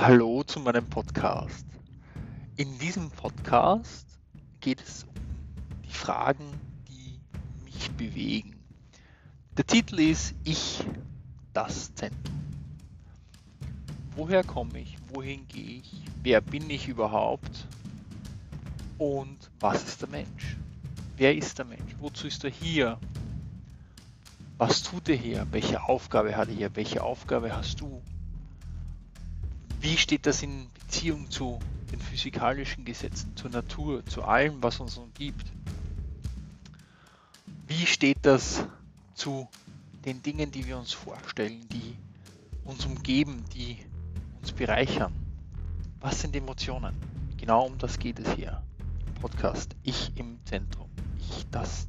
Hallo zu meinem Podcast. In diesem Podcast geht es um die Fragen, die mich bewegen. Der Titel ist Ich, das Zentrum. Woher komme ich? Wohin gehe ich? Wer bin ich überhaupt? Und was ist der Mensch? Wer ist der Mensch? Wozu ist er hier? Was tut er hier? Welche Aufgabe hat er hier? Welche Aufgabe hast du? Wie steht das in Beziehung zu den physikalischen Gesetzen, zur Natur, zu allem, was uns umgibt? Wie steht das zu den Dingen, die wir uns vorstellen, die uns umgeben, die uns bereichern? Was sind Emotionen? Genau um das geht es hier Podcast. Ich im Zentrum. Ich das.